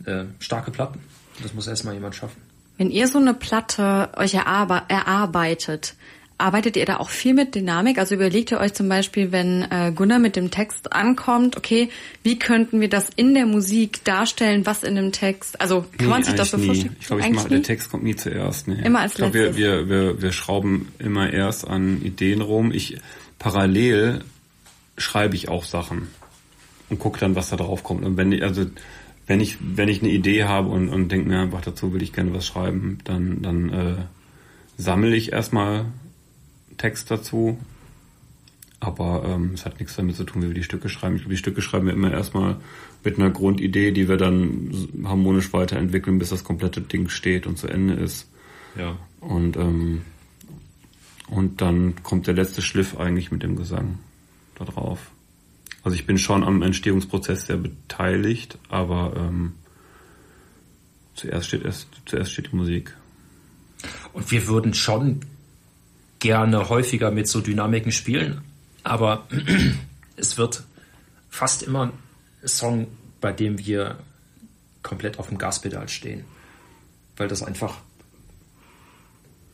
äh, starke Platten. Das muss erstmal jemand schaffen. Wenn ihr so eine Platte euch erarbe erarbeitet, arbeitet ihr da auch viel mit Dynamik? Also überlegt ihr euch zum Beispiel, wenn äh, Gunnar mit dem Text ankommt, okay, wie könnten wir das in der Musik darstellen, was in dem Text, also kann man sich das so nie. vorstellen? Ich glaube, ich mach, der? Text kommt nie zuerst. Nee. Immer als ich glaub, wir, letztes. wir, wir, wir schrauben immer erst an Ideen rum. Ich parallel schreibe ich auch Sachen und gucke dann, was da drauf kommt. Und wenn ich, also wenn ich, wenn ich eine Idee habe und, und denke mir einfach dazu will ich gerne was schreiben, dann, dann äh, sammle ich erstmal Text dazu. Aber ähm, es hat nichts damit zu tun, wie wir die Stücke schreiben. Ich glaube, die Stücke schreiben wir immer erstmal mit einer Grundidee, die wir dann harmonisch weiterentwickeln, bis das komplette Ding steht und zu Ende ist. Ja. Und, ähm, und dann kommt der letzte Schliff eigentlich mit dem Gesang da drauf. Also ich bin schon am Entstehungsprozess sehr beteiligt, aber ähm, zuerst steht erst, zuerst steht die Musik. Und wir würden schon gerne häufiger mit so Dynamiken spielen, aber es wird fast immer ein Song, bei dem wir komplett auf dem Gaspedal stehen, weil das einfach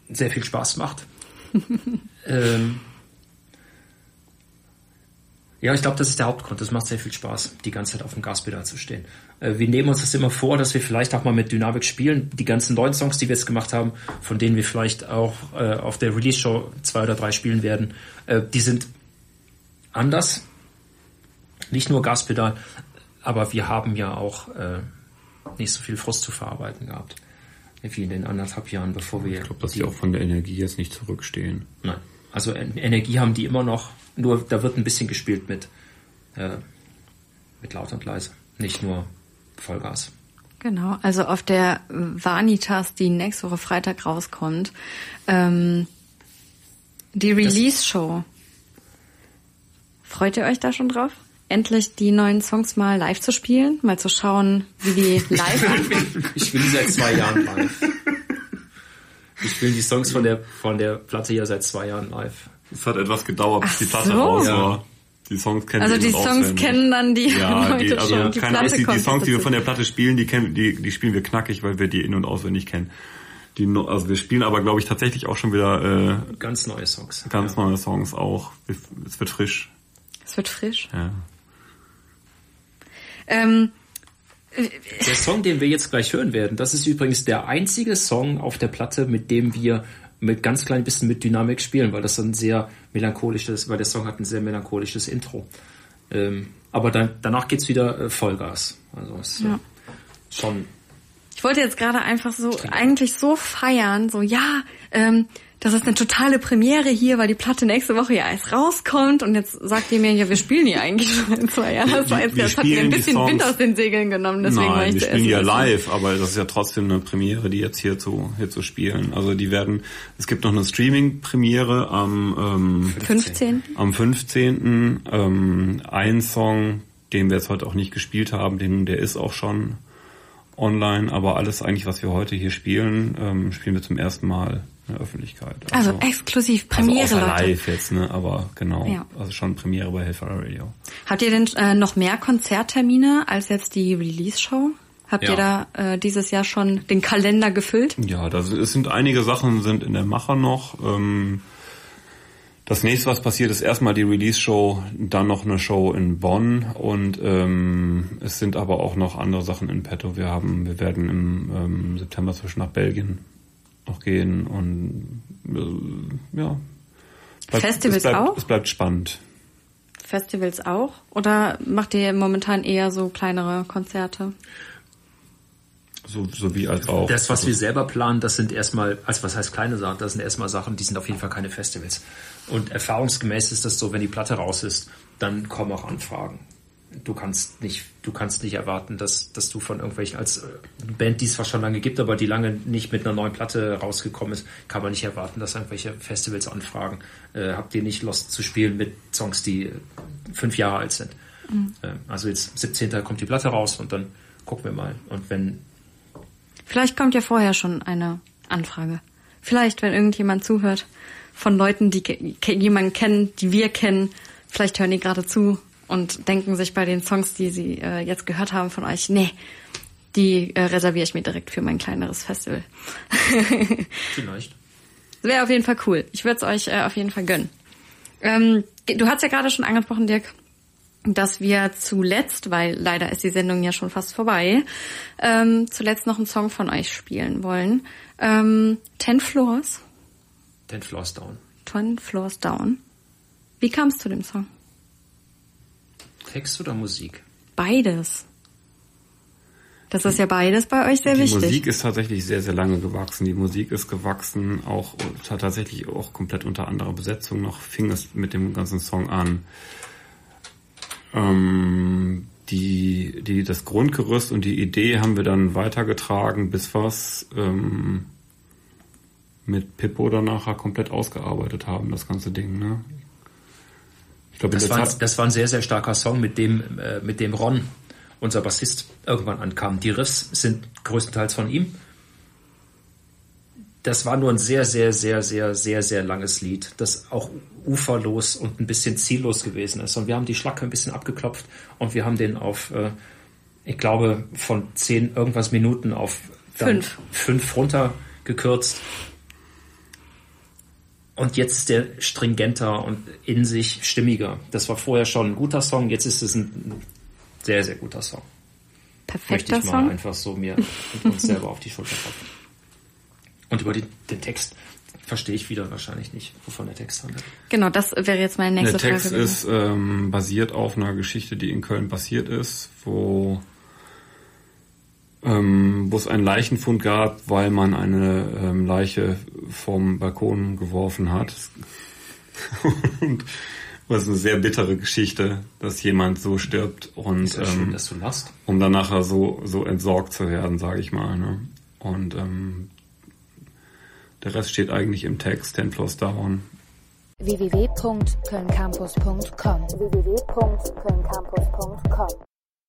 sehr viel Spaß macht. ähm, ja, ich glaube, das ist der Hauptgrund. Das macht sehr viel Spaß, die ganze Zeit auf dem Gaspedal zu stehen. Äh, wir nehmen uns das immer vor, dass wir vielleicht auch mal mit Dynamik spielen. Die ganzen neuen Songs, die wir jetzt gemacht haben, von denen wir vielleicht auch äh, auf der Release-Show zwei oder drei spielen werden, äh, die sind anders. Nicht nur Gaspedal, aber wir haben ja auch nicht so viel Frust zu verarbeiten gehabt. Wie in den anderthalb Jahren, bevor wir. Ich glaube, dass die auch von der Energie jetzt nicht zurückstehen. Nein. Also En- Energie haben die immer noch, nur da wird ein bisschen gespielt mit, äh, mit laut und leise. Nicht nur Vollgas. Genau, also auf der Vanitas, die nächste Woche Freitag rauskommt, ähm, die Release-Show. Freut ihr euch da schon drauf? Endlich die neuen Songs mal live zu spielen, mal zu schauen, wie die live anfangen. Ich die seit zwei Jahren live. Ich spiele die Songs von der, von der Platte ja seit zwei Jahren live. Es hat etwas gedauert, bis Ach die Platte so. raus Ja. war. Die Songs kennen Also wir die Songs auswendig. kennen dann die Ja, Leute die, also schon. Die keine Platte Angst, die, die Songs, die wir von der Platte spielen, die kennen, die, die spielen wir knackig, weil wir die in- und auswendig kennen. Die, also wir spielen aber, glaube ich, tatsächlich auch schon wieder äh, Ganz neue Songs. ganz neue Songs auch. Es wird frisch. Es wird frisch. Ja. Ähm, Der Song, den wir jetzt gleich hören werden, das ist übrigens der einzige Song auf der Platte, mit dem wir mit ganz klein bisschen mit Dynamik spielen, weil das ein sehr melancholisches, weil der Song hat ein sehr melancholisches Intro. Ähm, aber dann, danach geht's wieder äh, Vollgas. Also es ist Ja. äh, schon Ich wollte jetzt gerade einfach so, eigentlich so feiern, so, ja, ähm, das ist eine totale Premiere hier, weil die Platte nächste Woche ja erst rauskommt und jetzt sagt ihr mir, ja, wir spielen die eigentlich schon in zwei Jahren. Das war jetzt, wir das hat mir ein bisschen Wind aus den Segeln genommen, deswegen war Nein, ich wir spielen die ja live, aber das ist ja trotzdem eine Premiere, die jetzt hier zu, hier zu spielen. Also die werden, es gibt noch eine Streaming-Premiere am, ähm, 15. am 15. Ähm, ein Song, den wir jetzt heute auch nicht gespielt haben, den, der ist auch schon online, aber alles eigentlich, was wir heute hier spielen, ähm, spielen wir zum ersten Mal in der Öffentlichkeit. Also exklusiv Premiere, also Leute. live jetzt, ne? Aber genau. Ja. Also schon Premiere bei Hellfire Radio. Habt ihr denn äh, noch mehr Konzerttermine als jetzt die Release-Show? Habt Ja. ihr da äh, dieses Jahr schon den Kalender gefüllt? Ja, das, es sind einige Sachen sind in der Mache noch. Ähm, das nächste, was passiert, ist erstmal die Release-Show, dann noch eine Show in Bonn und ähm, es sind aber auch noch andere Sachen in petto. Wir haben, wir werden im ähm, September zwischen nach Belgien noch gehen und äh, ja. Bleibt- Festivals es bleibt, auch? Es bleibt spannend. Festivals auch? Oder macht ihr momentan eher so kleinere Konzerte? So, so wie als auch. Das, was wir selber planen, das sind erstmal, also was heißt kleine Sachen, das sind erstmal Sachen, die sind auf jeden Fall keine Festivals. Und erfahrungsgemäß ist das so, wenn die Platte raus ist, dann kommen auch Anfragen. Du kannst nicht, du kannst nicht erwarten, dass, dass du von irgendwelchen, als äh, Band, die es zwar schon lange gibt, aber die lange nicht mit einer neuen Platte rausgekommen ist, kann man nicht erwarten, dass irgendwelche Festivals anfragen. Äh, habt ihr nicht Lust zu spielen mit Songs, die äh, fünf Jahre alt sind? Äh, also jetzt 17. kommt die Platte raus und dann gucken wir mal. Und wenn Vielleicht kommt ja vorher schon eine Anfrage. Vielleicht, wenn irgendjemand zuhört von Leuten, die jemanden kennen, die wir kennen, vielleicht hören die gerade zu und denken sich bei den Songs, die sie äh, jetzt gehört haben von euch, nee, die äh, reserviere ich mir direkt für mein kleineres Festival. vielleicht Wäre auf jeden Fall cool. Ich würde es euch äh, auf jeden Fall gönnen. Ähm, du hast ja gerade schon angesprochen, Dirk, dass wir zuletzt, weil leider ist die Sendung ja schon fast vorbei, ähm, zuletzt noch einen Song von euch spielen wollen. Ähm, Ten Floors, Ten Floors Down. Ten Floors Down. Wie kam es zu dem Song? Text oder Musik? Beides. Das ist ja beides bei euch sehr die wichtig. Musik ist tatsächlich sehr, sehr lange gewachsen. Die Musik ist gewachsen, auch tatsächlich auch komplett unter anderer Besetzung noch, fing es mit dem ganzen Song an. Ähm, die, die, das Grundgerüst und die Idee haben wir dann weitergetragen, bis was ähm, mit Pippo dann nachher komplett ausgearbeitet haben, das ganze Ding. Ne? In Das war, das war ein sehr, sehr starker Song, mit dem, äh, mit dem Ron, unser Bassist, irgendwann ankam. Die Riffs sind größtenteils von ihm. Das war nur ein sehr, sehr, sehr, sehr, sehr, sehr langes Lied, das auch uferlos und ein bisschen ziellos gewesen ist. Und wir haben die Schlacke ein bisschen abgeklopft und wir haben den auf, äh, ich glaube, von zehn irgendwas Minuten auf Fünf. fünf runtergekürzt. Und jetzt ist der stringenter und in sich stimmiger. Das war vorher schon ein guter Song, jetzt ist es ein sehr, sehr guter Song. Möchte Perfekter ich mal Song. einfach so mir und uns selber auf die Schulter klopfen. Und über den, den Text verstehe ich wieder wahrscheinlich nicht, wovon der Text handelt. Genau, das wäre jetzt meine nächste der Text Frage. ist ähm, basiert auf einer Geschichte, die in Köln passiert ist, wo ähm, wo es einen Leichenfund gab, weil man eine ähm, Leiche vom Balkon geworfen hat. und das ist eine sehr bittere Geschichte, dass jemand so stirbt und Ist ja schön, ähm, dass du lachst. um dann nachher so so entsorgt zu werden, sage ich mal. Ne? Und ähm, der Rest steht eigentlich im Text, Ten Floors Down. www.kölncampus.com www.kölncampus.com